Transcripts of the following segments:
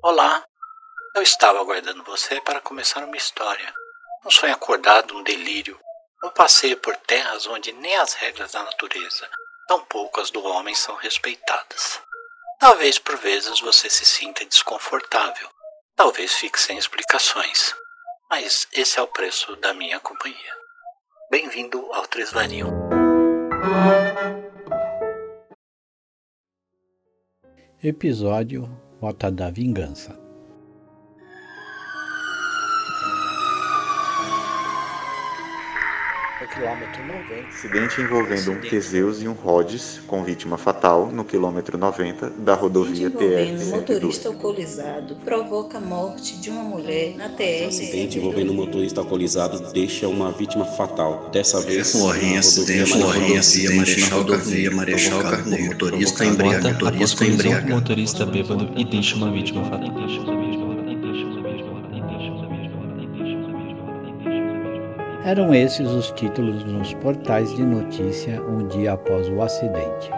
Olá, eu estava aguardando você para começar uma história. Um sonho acordado, um delírio, um passeio por terras onde nem as regras da natureza, tampouco as do homem são respeitadas. Talvez por vezes você se sinta desconfortável, talvez fique sem explicações, mas esse é o preço da minha companhia. Bem-vindo ao Tresvario. Episódio Rota da Vingança quilômetro 90. Acidente envolvendo um Teseus e um Rhodes, com vítima fatal, no quilômetro 90 da rodovia TR-102. Um motorista alcoolizado provoca a morte de uma mulher na TR. Acidente envolvendo um motorista alcoolizado deixa uma vítima fatal. Dessa vez, Morre acidente na rodovia Marechal Via Marechal Carneiro. Motorista embriagado. Motorista embriagado. Motorista bêbado e deixa uma vítima fatal. Eram esses os títulos nos portais de notícia um dia após o acidente.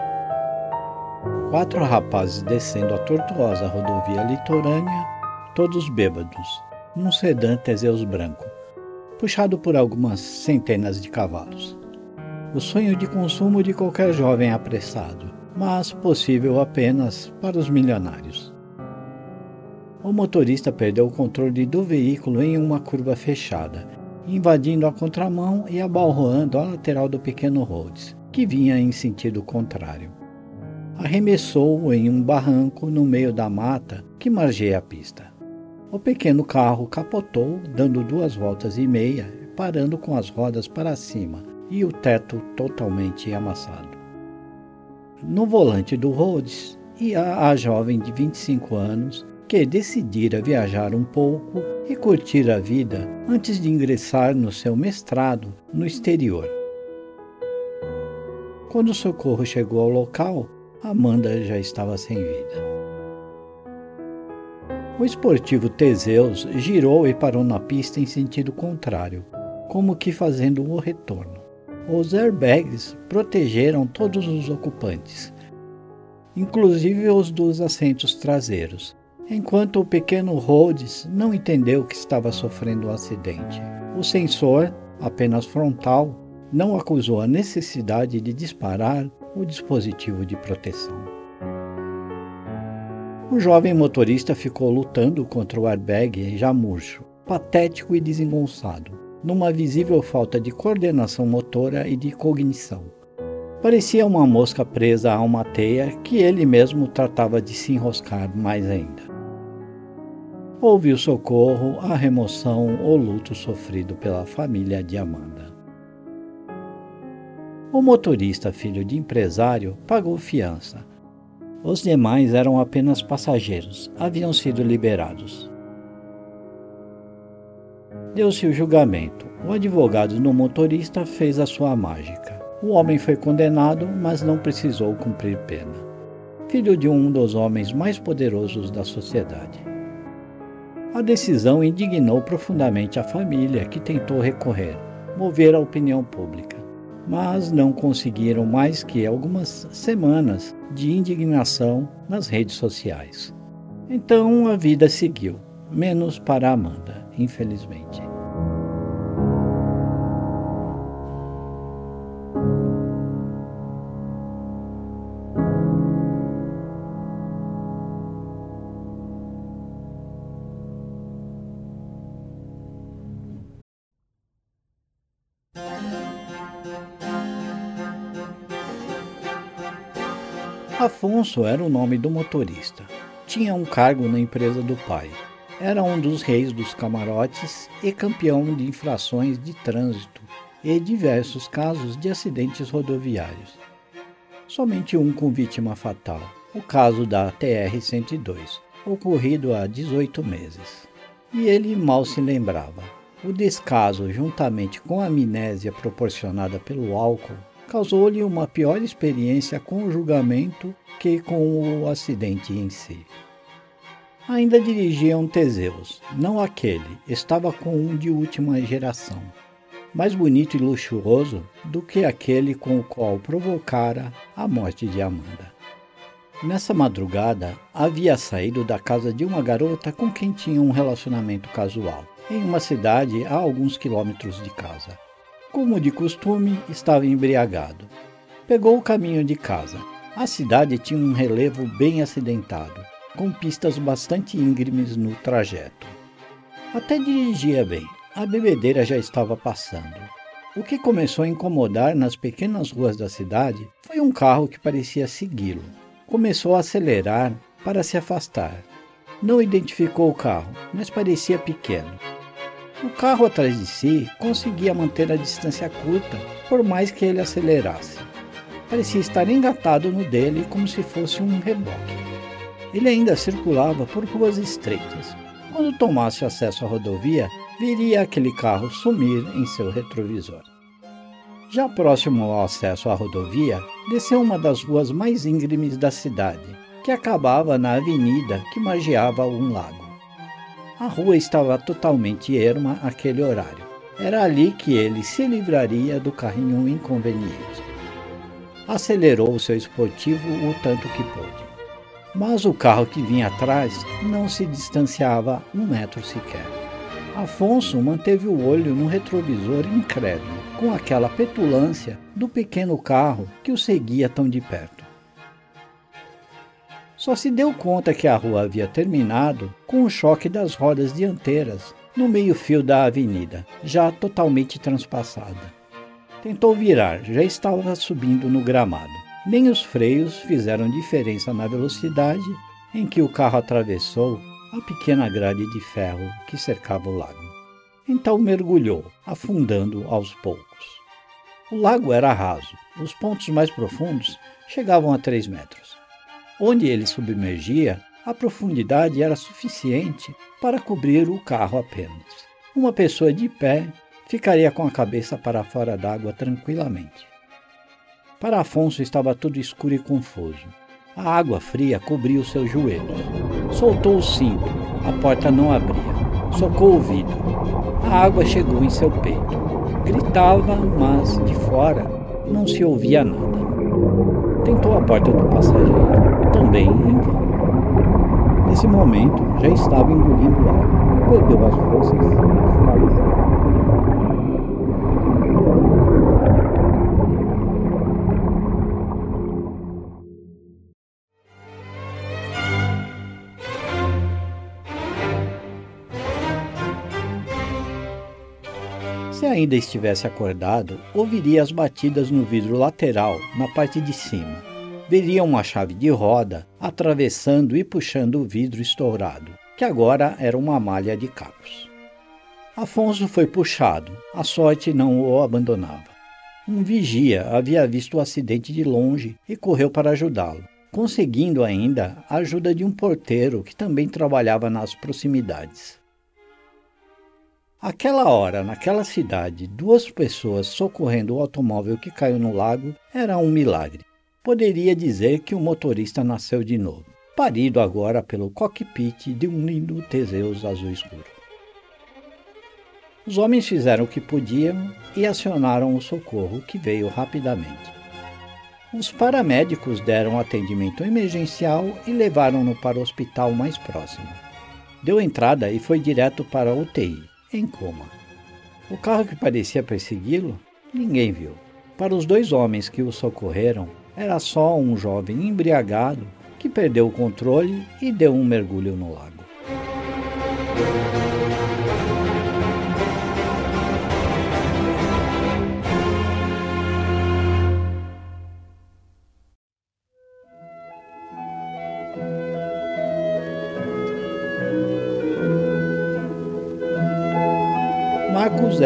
Quatro rapazes descendo a tortuosa rodovia litorânea, todos bêbados, num sedã Teseus branco, puxado por algumas centenas de cavalos. O sonho de consumo de qualquer jovem apressado, mas possível apenas para os milionários. O motorista perdeu o controle do veículo em uma curva fechada invadindo a contramão e abalroando a lateral do pequeno Rhodes, que vinha em sentido contrário. Arremessou-o em um barranco no meio da mata que margeia a pista. O pequeno carro capotou, dando duas voltas e meia, parando com as rodas para cima e o teto totalmente amassado. No volante do Rhodes ia a jovem de 25 anos que decidira viajar um pouco e curtir a vida antes de ingressar no seu mestrado no exterior. Quando o socorro chegou ao local, Amanda já estava sem vida. O esportivo Teseus girou e parou na pista em sentido contrário, como que fazendo o retorno. Os airbags protegeram todos os ocupantes, inclusive os dos assentos traseiros, enquanto o pequeno Rhodes não entendeu que estava sofrendo um acidente. O sensor, apenas frontal, não acusou a necessidade de disparar o dispositivo de proteção. O jovem motorista ficou lutando contra o airbag já murcho, patético e desengonçado, numa visível falta de coordenação motora e de cognição. Parecia uma mosca presa a uma teia que ele mesmo tratava de se enroscar mais ainda. Houve o socorro, a remoção ou luto sofrido pela família de Amanda. O motorista, filho de empresário, pagou fiança. Os demais eram apenas passageiros, haviam sido liberados. Deu-se o julgamento. O advogado do motorista fez a sua mágica. O homem foi condenado, mas não precisou cumprir pena. Filho de um dos homens mais poderosos da sociedade. A decisão indignou profundamente a família, que tentou recorrer, mover a opinião pública. Mas não conseguiram mais que algumas semanas de indignação nas redes sociais. Então a vida seguiu, menos para Amanda, infelizmente. Afonso era o nome do motorista. Tinha um cargo na empresa do pai. Era um dos reis dos camarotes e campeão de infrações de trânsito e diversos casos de acidentes rodoviários. Somente um com vítima fatal, o caso da TR-102, ocorrido há 18 meses. E ele mal se lembrava. O descaso, juntamente com a amnésia proporcionada pelo álcool, causou-lhe uma pior experiência com o julgamento que com o acidente em si. Ainda dirigia um Teseus, não aquele, estava com um de última geração, mais bonito e luxuoso do que aquele com o qual provocara a morte de Amanda. Nessa madrugada, havia saído da casa de uma garota com quem tinha um relacionamento casual, em uma cidade a alguns quilômetros de casa. Como de costume, estava embriagado. Pegou o caminho de casa. A cidade tinha um relevo bem acidentado, com pistas bastante íngremes no trajeto. Até dirigia bem, a bebedeira já estava passando. O que começou a incomodar nas pequenas ruas da cidade foi um carro que parecia segui-lo. Começou a acelerar para se afastar. Não identificou o carro, mas parecia pequeno. O carro atrás de si conseguia manter a distância curta, por mais que ele acelerasse. Parecia estar engatado no dele como se fosse um reboque. Ele ainda circulava por ruas estreitas, quando tomasse acesso à rodovia, viria aquele carro sumir em seu retrovisor. Já próximo ao acesso à rodovia, desceu uma das ruas mais íngremes da cidade, que acabava na avenida que margeava um lago. A rua estava totalmente erma àquele horário. Era ali que ele se livraria do carrinho inconveniente. Acelerou seu esportivo o tanto que pôde. Mas o carro que vinha atrás não se distanciava um metro sequer. Afonso manteve o olho no retrovisor incrédulo, com aquela petulância do pequeno carro que o seguia tão de perto. Só se deu conta que a rua havia terminado com o choque das rodas dianteiras no meio-fio da avenida, já totalmente transpassada. Tentou virar, já estava subindo no gramado. Nem os freios fizeram diferença na velocidade em que o carro atravessou a pequena grade de ferro que cercava o lago. Então mergulhou, afundando aos poucos. O lago era raso, os pontos mais profundos chegavam a 3 metros. Onde ele submergia, a profundidade era suficiente para cobrir o carro apenas. Uma pessoa de pé ficaria com a cabeça para fora d'água tranquilamente. Para Afonso estava tudo escuro e confuso. A água fria cobria os seus joelhos. Soltou o cinto. A porta não abria. Socou o vidro. A água chegou em seu peito. Gritava, mas de fora não se ouvia nada. Tentou a porta do passageiro. Também vão. Nesse momento, já estava engolindo água. Perdeu as forças e faleceu. Ainda estivesse acordado, ouviria as batidas no vidro lateral, na parte de cima. Veria uma chave de roda atravessando e puxando o vidro estourado, que agora era uma malha de cabos. Afonso foi puxado, a sorte não o abandonava. Um vigia havia visto o acidente de longe e correu para ajudá-lo, conseguindo ainda a ajuda de um porteiro que também trabalhava nas proximidades. Aquela hora, naquela cidade, duas pessoas socorrendo o automóvel que caiu no lago era um milagre. Poderia dizer que o motorista nasceu de novo, parido agora pelo cockpit de um lindo Teseus azul escuro. Os homens fizeram o que podiam e acionaram o socorro, que veio rapidamente. Os paramédicos deram atendimento emergencial e levaram-no para o hospital mais próximo. Deu entrada e foi direto para a UTI em coma. O carro que parecia persegui-lo, ninguém viu. Para os dois homens que o socorreram, era só um jovem embriagado que perdeu o controle e deu um mergulho no lago.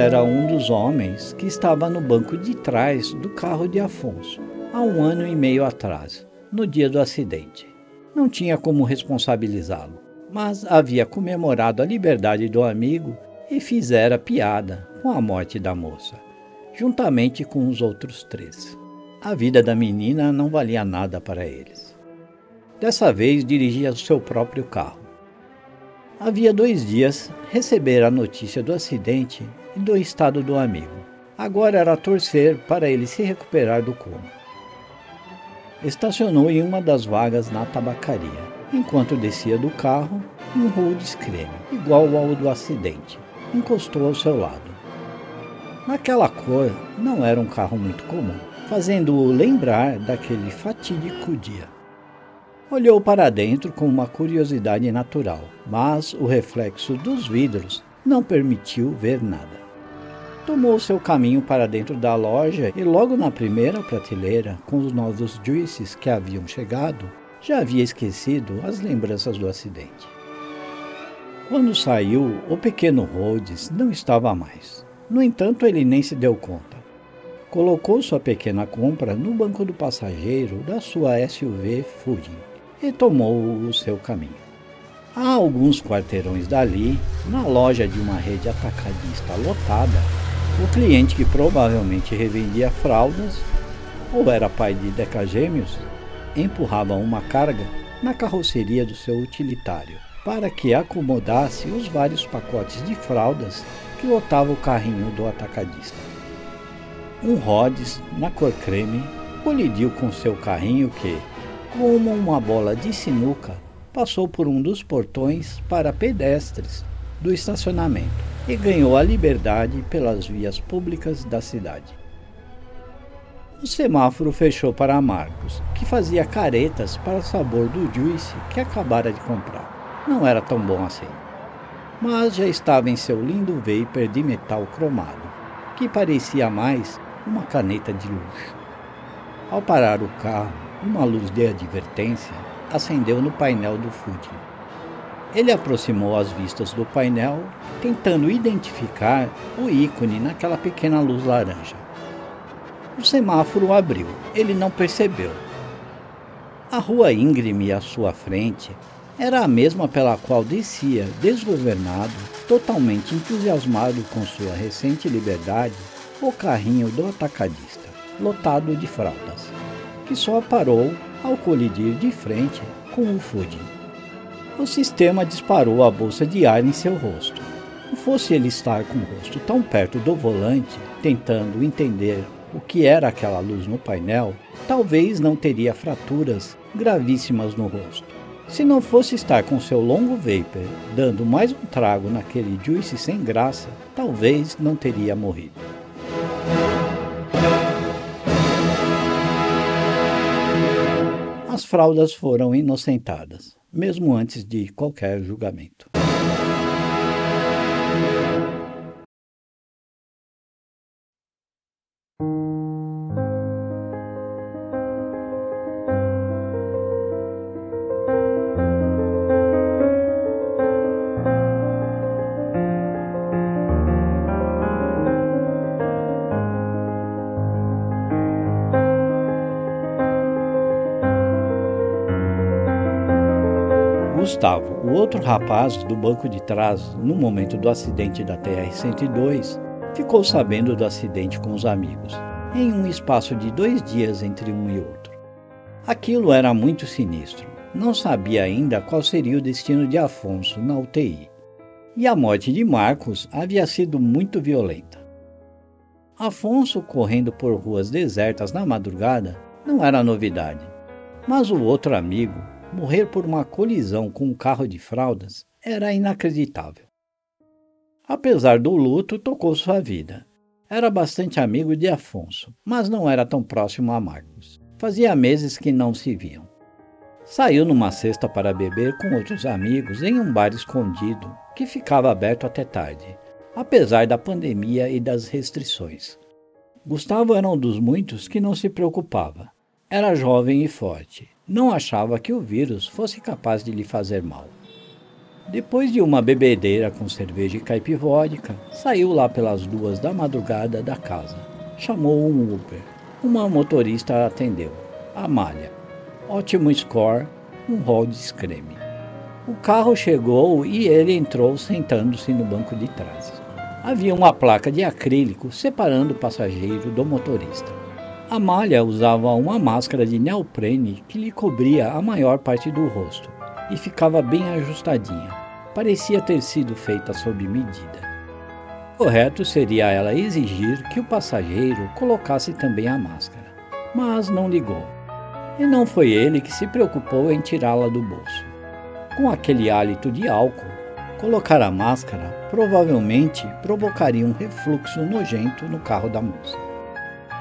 Era um dos homens que estava no banco de trás do carro de Afonso, há um ano e meio atrás, no dia do acidente. Não tinha como responsabilizá-lo, mas havia comemorado a liberdade do amigo e fizera piada com a morte da moça, juntamente com os outros três. A vida da menina não valia nada para eles. Dessa vez dirigia o seu próprio carro Havia dois dias recebera a notícia do acidente e do estado do amigo. Agora era torcer para ele se recuperar do coma. estacionou em uma das vagas na tabacaria. Enquanto descia do carro, um Rhodes creme, igual ao do acidente, encostou ao seu lado. Naquela cor, não era um carro muito comum, fazendo-o lembrar daquele fatídico dia. Olhou para dentro com uma curiosidade natural, mas o reflexo dos vidros não permitiu ver nada. Tomou seu caminho para dentro da loja e, logo na primeira prateleira, com os novos juices que haviam chegado, já havia esquecido as lembranças do acidente. Quando saiu, o pequeno Rhodes não estava mais. No entanto, ele nem se deu conta. Colocou sua pequena compra no banco do passageiro da sua SUV Fuji e tomou o seu caminho. A alguns quarteirões dali, na loja de uma rede atacadista lotada, o cliente que provavelmente revendia fraldas ou era pai de decagêmeos empurrava uma carga na carroceria do seu utilitário para que acomodasse os vários pacotes de fraldas que lotava o carrinho do atacadista. Um Rhodes, na cor creme, colidiu com seu carrinho que, como uma bola de sinuca, passou por um dos portões para pedestres do estacionamento e ganhou a liberdade pelas vias públicas da cidade. O semáforo fechou para Marcos, que fazia caretas para o sabor do juice que acabara de comprar. Não era tão bom assim. Mas já estava em seu lindo vapor de metal cromado, que parecia mais uma caneta de luxo. Ao parar o carro, uma luz de advertência acendeu no painel do Fuji. Ele aproximou as vistas do painel, tentando identificar o ícone naquela pequena luz laranja. O semáforo abriu. Ele não percebeu. A rua íngreme à sua frente era a mesma pela qual descia, desgovernado, totalmente entusiasmado com sua recente liberdade, o carrinho do atacadista, lotado de fraldas, que só parou ao colidir de frente com o Fuji. O sistema disparou a bolsa de ar em seu rosto. Não fosse ele estar com o rosto tão perto do volante, tentando entender o que era aquela luz no painel, talvez não teria fraturas gravíssimas no rosto. Se não fosse estar com seu longo vapor dando mais um trago naquele juice sem graça, talvez não teria morrido. As fraldas foram inocentadas, mesmo antes de qualquer julgamento. Gustavo, o outro rapaz do banco de trás, no momento do acidente da TR-102, ficou sabendo do acidente com os amigos, em um espaço de dois dias entre um e outro. Aquilo era muito sinistro. Não sabia ainda qual seria o destino de Afonso na UTI. E a morte de Marcos havia sido muito violenta. Afonso correndo por ruas desertas na madrugada não era novidade. Mas o outro amigo, morrer por uma colisão com um carro de fraldas era inacreditável. Apesar do luto, tocou sua vida. Era bastante amigo de Afonso, mas não era tão próximo a Marcos. Fazia meses que não se viam. Saiu numa cesta para beber com outros amigos em um bar escondido que ficava aberto até tarde, apesar da pandemia e das restrições. Gustavo era um dos muitos que não se preocupava. Era jovem e forte, não achava que o vírus fosse capaz de lhe fazer mal. Depois de uma bebedeira com cerveja e caipivódica, saiu lá pelas duas da madrugada da casa. Chamou um Uber. Uma motorista atendeu. Amália. Ótimo score, um Rhodes creme. O carro chegou e ele entrou sentando-se no banco de trás. Havia uma placa de acrílico separando o passageiro do motorista. Amália usava uma máscara de neoprene que lhe cobria a maior parte do rosto e ficava bem ajustadinha. Parecia ter sido feita sob medida. Correto seria ela exigir que o passageiro colocasse também a máscara, mas não ligou. E não foi ele que se preocupou em tirá-la do bolso. Com aquele hálito de álcool, colocar a máscara provavelmente provocaria um refluxo nojento no carro da moça.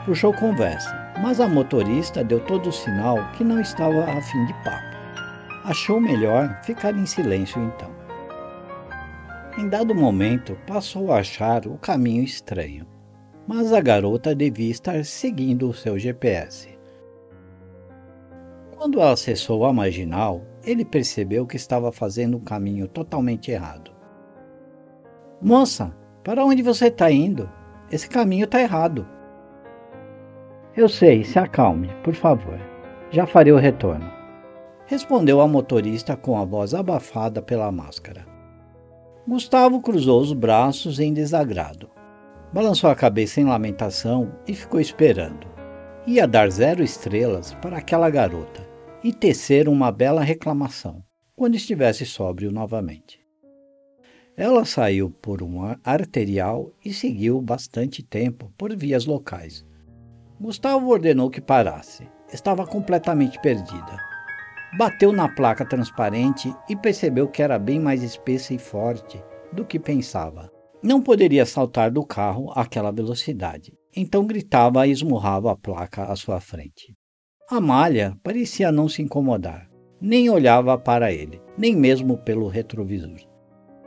Puxou conversa, mas a motorista deu todo o sinal que não estava a fim de papo. Achou melhor ficar em silêncio então. Em dado momento, passou a achar o caminho estranho, mas a garota devia estar seguindo o seu GPS. Quando ela acessou a marginal, ele percebeu que estava fazendo um caminho totalmente errado. Moça, para onde você está indo? Esse caminho está errado. Eu sei, se acalme, por favor. Já farei o retorno. Respondeu a motorista com a voz abafada pela máscara. Gustavo cruzou os braços em desagrado. Balançou a cabeça em lamentação e ficou esperando. Ia dar zero estrelas para aquela garota e tecer uma bela reclamação quando estivesse sóbrio novamente. Ela saiu por uma arterial e seguiu bastante tempo por vias locais. Gustavo ordenou que parasse. Estava completamente perdida. Bateu na placa transparente e percebeu que era bem mais espessa e forte do que pensava. Não poderia saltar do carro àquela velocidade, então gritava e esmurrava a placa à sua frente. Amália parecia não se incomodar, nem olhava para ele, nem mesmo pelo retrovisor.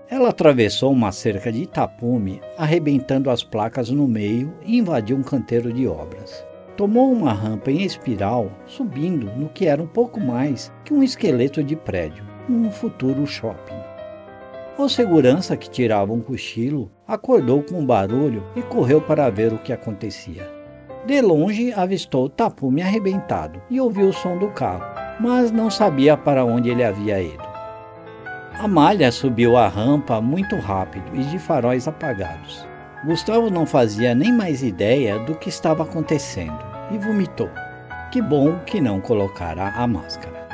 Ela atravessou uma cerca de tapume, arrebentando as placas no meio e invadiu um canteiro de obras. Tomou uma rampa em espiral, subindo no que era um pouco mais que um esqueleto de prédio, um futuro shopping. O segurança que tirava um cochilo acordou com um barulho e correu para ver o que acontecia. De longe avistou o tapume arrebentado e ouviu o som do carro, mas não sabia para onde ele havia ido. Amália subiu a rampa muito rápido e de faróis apagados. Gustavo não fazia nem mais ideia do que estava acontecendo e vomitou. Que bom que não colocara a máscara.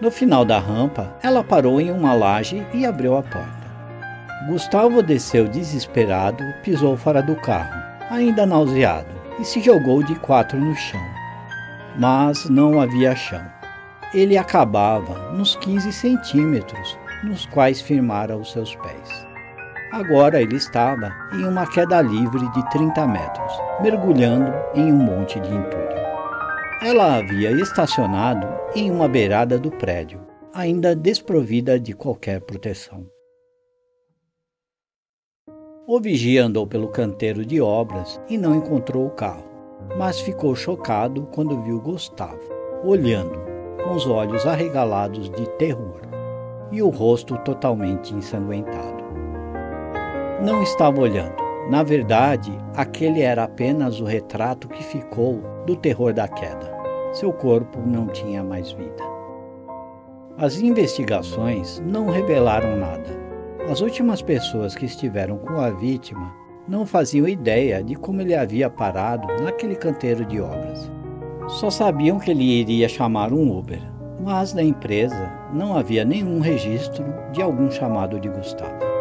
No final da rampa, ela parou em uma laje e abriu a porta. Gustavo desceu desesperado, pisou fora do carro ainda nauseado, e se jogou de quatro no chão. Mas não havia chão. Ele acabava nos 15 centímetros nos quais firmara os seus pés. Agora ele estava em uma queda livre de 30 metros, mergulhando em um monte de entulho. Ela havia estacionado em uma beirada do prédio, ainda desprovida de qualquer proteção. O vigia andou pelo canteiro de obras e não encontrou o carro, mas ficou chocado quando viu Gustavo, olhando, com os olhos arregalados de terror e o rosto totalmente ensanguentado. Não estava olhando. Na verdade, aquele era apenas o retrato que ficou do terror da queda. Seu corpo não tinha mais vida. As investigações não revelaram nada as últimas pessoas que estiveram com a vítima não faziam ideia de como ele havia parado naquele canteiro de obras. Só sabiam que ele iria chamar um Uber, mas na empresa não havia nenhum registro de algum chamado de Gustavo.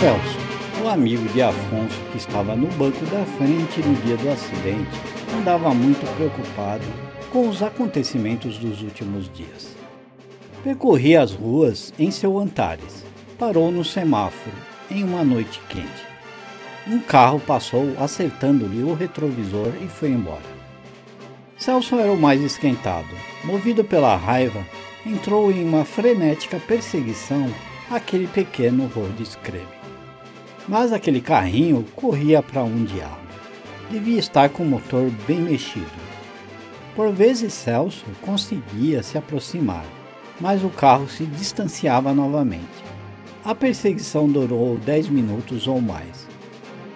Celso, o amigo de Afonso que estava no banco da frente no dia do acidente, andava muito preocupado com os acontecimentos dos últimos dias. Percorria as ruas em seu Antares. Parou no semáforo em uma noite quente. um carro passou acertando-lhe o retrovisor e foi embora. Celso era o mais esquentado. Movido pela raiva, entrou em uma frenética perseguição àquele pequeno road creme. Mas aquele carrinho corria para um diabo. Devia estar com o motor bem mexido. Por vezes Celso conseguia se aproximar, mas o carro se distanciava novamente. A perseguição durou dez minutos ou mais.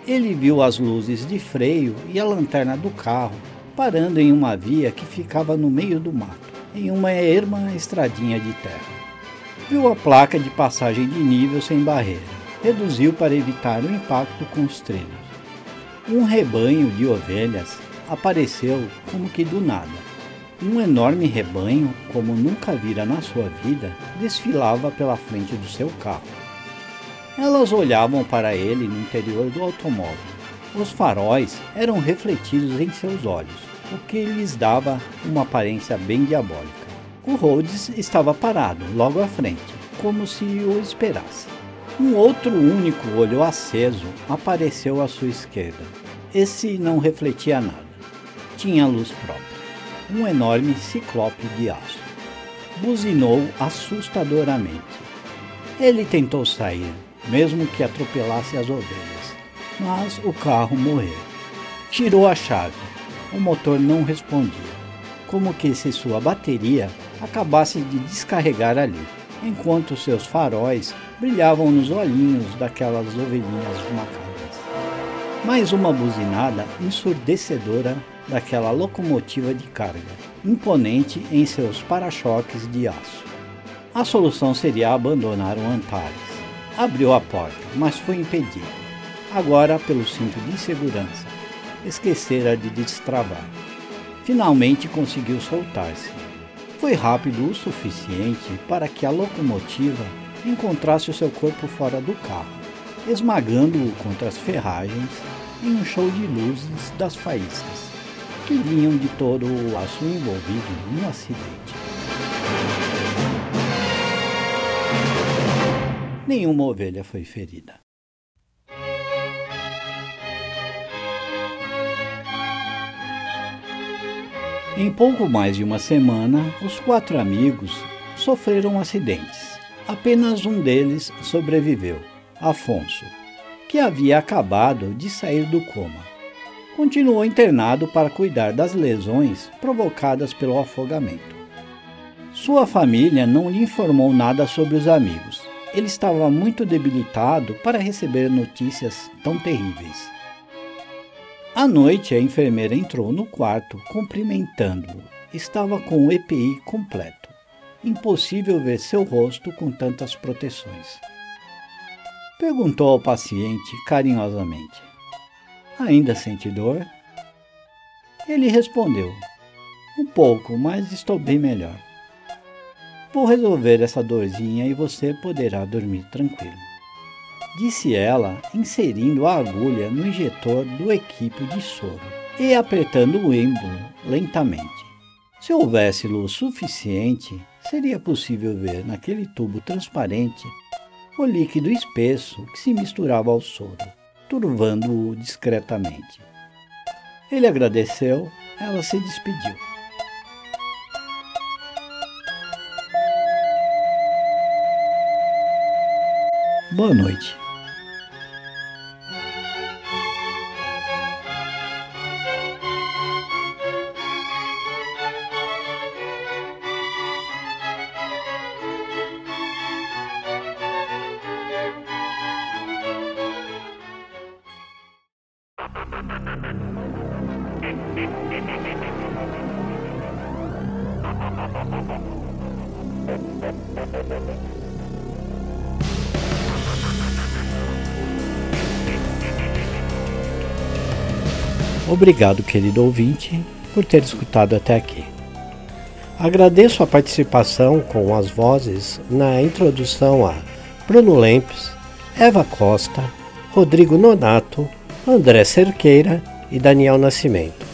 Ele viu as luzes de freio e a lanterna do carro parando em uma via que ficava no meio do mato, em uma erma estradinha de terra. Viu a placa de passagem de nível sem barreira. Reduziu para evitar o impacto com os trilhos. Um rebanho de ovelhas apareceu como que do nada. Um enorme rebanho, como nunca vira na sua vida, desfilava pela frente do seu carro. Elas olhavam para ele no interior do automóvel os faróis eram refletidos em seus olhos, o que lhes dava uma aparência bem diabólica. O Rhodes estava parado logo à frente, como se o esperasse. Um outro único olho aceso apareceu à sua esquerda. Esse não refletia nada. Tinha luz própria. Um enorme ciclope de aço. Buzinou assustadoramente. Ele tentou sair, mesmo que atropelasse as ovelhas mas o carro morreu. Tirou a chave. O motor não respondia, como que se sua bateria acabasse de descarregar ali, enquanto seus faróis brilhavam nos olhinhos daquelas ovelhinhas macabras. Mais uma buzinada ensurdecedora daquela locomotiva de carga, imponente em seus para-choques de aço. A solução seria abandonar o Antares. Abriu a porta, mas foi impedido agora pelo cinto de segurança. Esquecera de destravar. Finalmente conseguiu soltar-se. Foi rápido o suficiente para que a locomotiva encontrasse o seu corpo fora do carro, esmagando-o contra as ferragens em um show de luzes das faíscas, que vinham de todo o aço envolvido no acidente. Nenhuma ovelha foi ferida. Em pouco mais de uma semana, os quatro amigos sofreram acidentes. Apenas um deles sobreviveu, Afonso, que havia acabado de sair do coma. Continuou internado para cuidar das lesões provocadas pelo afogamento. Sua família não lhe informou nada sobre os amigos. Ele estava muito debilitado para receber notícias tão terríveis. À noite, a enfermeira entrou no quarto, cumprimentando-o. Estava com o EPI completo. Impossível ver seu rosto com tantas proteções. Perguntou ao paciente carinhosamente: Ainda sente dor? Ele respondeu: Um pouco, mas estou bem melhor. Vou resolver essa dorzinha e você poderá dormir tranquilo disse ela, inserindo a agulha no injetor do equipo de soro e apertando o êmbolo lentamente. Se houvesse luz suficiente, seria possível ver naquele tubo transparente o líquido espesso que se misturava ao soro, turvando-o discretamente. Ele agradeceu, ela se despediu. Boa noite. Obrigado, querido ouvinte, por ter escutado até aqui. Agradeço a participação com as vozes na introdução a Bruno Lempes, Eva Costa, Rodrigo Nonato, André Cerqueira e Daniel Nascimento.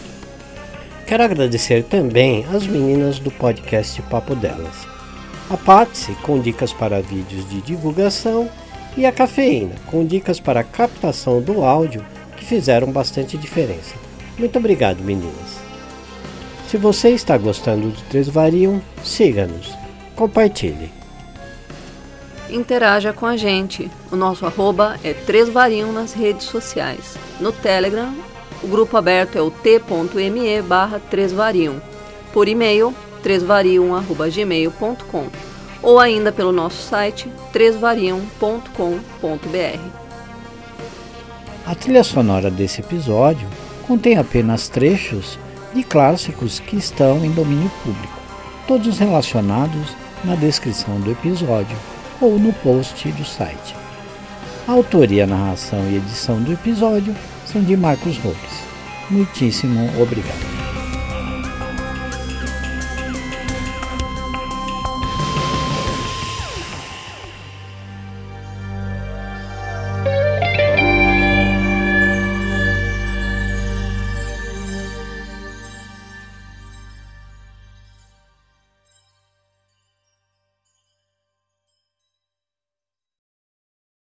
Quero agradecer também as meninas do podcast Papo Delas. A Patsy com dicas para vídeos de divulgação E a cafeína, com dicas para captação do áudio que fizeram bastante diferença. Muito obrigado, meninas. Se você está gostando do Três Variam, siga-nos, compartilhe. Interaja com a gente. O nosso arroba é Três Variam nas redes sociais. No Telegram, o grupo aberto é o t.me barra Variam. Por e-mail, trêsvariam.gmail.com ou ainda pelo nosso site trêsvariam.com.br. A trilha sonora desse episódio contém apenas trechos de clássicos que estão em domínio público, todos relacionados na descrição do episódio ou no post do site. A autoria, narração e edição do episódio são de Marcos Ropes. Muitíssimo obrigado.